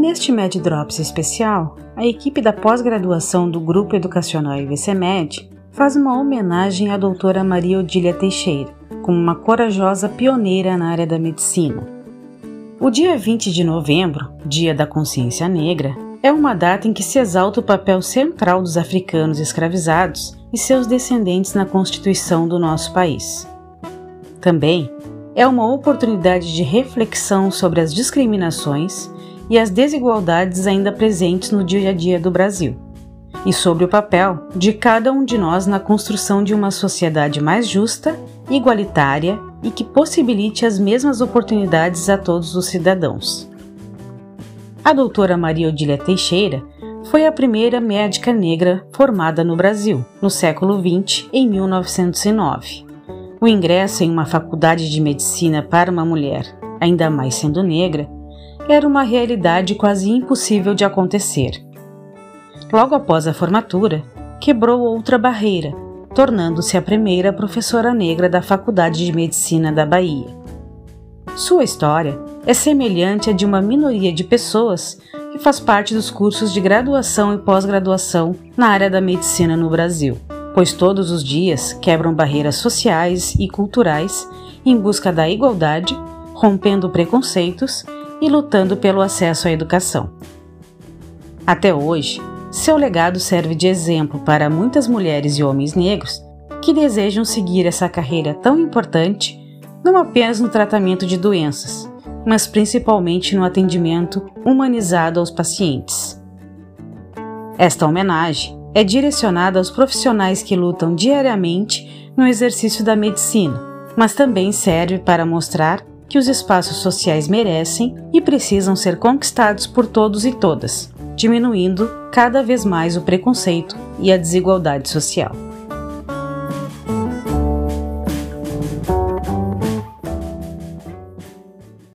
Neste Med Drops especial, a equipe da pós-graduação do Grupo Educacional IVCMed faz uma homenagem à doutora Maria Odília Teixeira, como uma corajosa pioneira na área da medicina. O dia 20 de novembro, Dia da Consciência Negra, é uma data em que se exalta o papel central dos africanos escravizados e seus descendentes na constituição do nosso país. Também é uma oportunidade de reflexão sobre as discriminações e as desigualdades ainda presentes no dia a dia do Brasil, e sobre o papel de cada um de nós na construção de uma sociedade mais justa, igualitária e que possibilite as mesmas oportunidades a todos os cidadãos. A doutora Maria Odília Teixeira foi a primeira médica negra formada no Brasil, no século XX, em 1909. O ingresso em uma faculdade de medicina para uma mulher, ainda mais sendo negra, era uma realidade quase impossível de acontecer. Logo após a formatura, quebrou outra barreira, tornando-se a primeira professora negra da Faculdade de Medicina da Bahia. Sua história é semelhante à de uma minoria de pessoas que faz parte dos cursos de graduação e pós-graduação na área da medicina no Brasil, pois todos os dias quebram barreiras sociais e culturais em busca da igualdade, rompendo preconceitos e lutando pelo acesso à educação. Até hoje, seu legado serve de exemplo para muitas mulheres e homens negros que desejam seguir essa carreira tão importante, não apenas no tratamento de doenças, mas principalmente no atendimento humanizado aos pacientes. Esta homenagem é direcionada aos profissionais que lutam diariamente no exercício da medicina, mas também serve para mostrar que os espaços sociais merecem e precisam ser conquistados por todos e todas, diminuindo cada vez mais o preconceito e a desigualdade social.